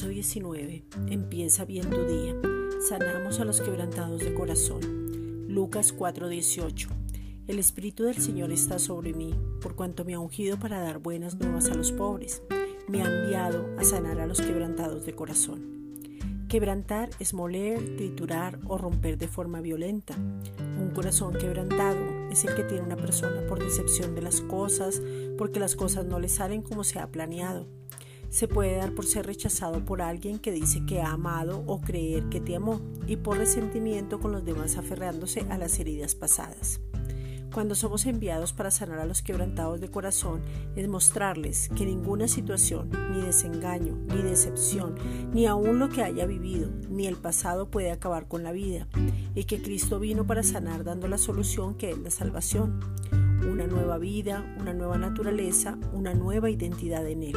19. Empieza bien tu día. Sanamos a los quebrantados de corazón. Lucas 4:18. El Espíritu del Señor está sobre mí, por cuanto me ha ungido para dar buenas nuevas a los pobres. Me ha enviado a sanar a los quebrantados de corazón. Quebrantar es moler, triturar o romper de forma violenta. Un corazón quebrantado es el que tiene una persona por decepción de las cosas, porque las cosas no le salen como se ha planeado se puede dar por ser rechazado por alguien que dice que ha amado o creer que te amó y por resentimiento con los demás aferrándose a las heridas pasadas. Cuando somos enviados para sanar a los quebrantados de corazón, es mostrarles que ninguna situación, ni desengaño, ni decepción, ni aún lo que haya vivido, ni el pasado puede acabar con la vida, y que Cristo vino para sanar dando la solución que es la salvación, una nueva vida, una nueva naturaleza, una nueva identidad en Él.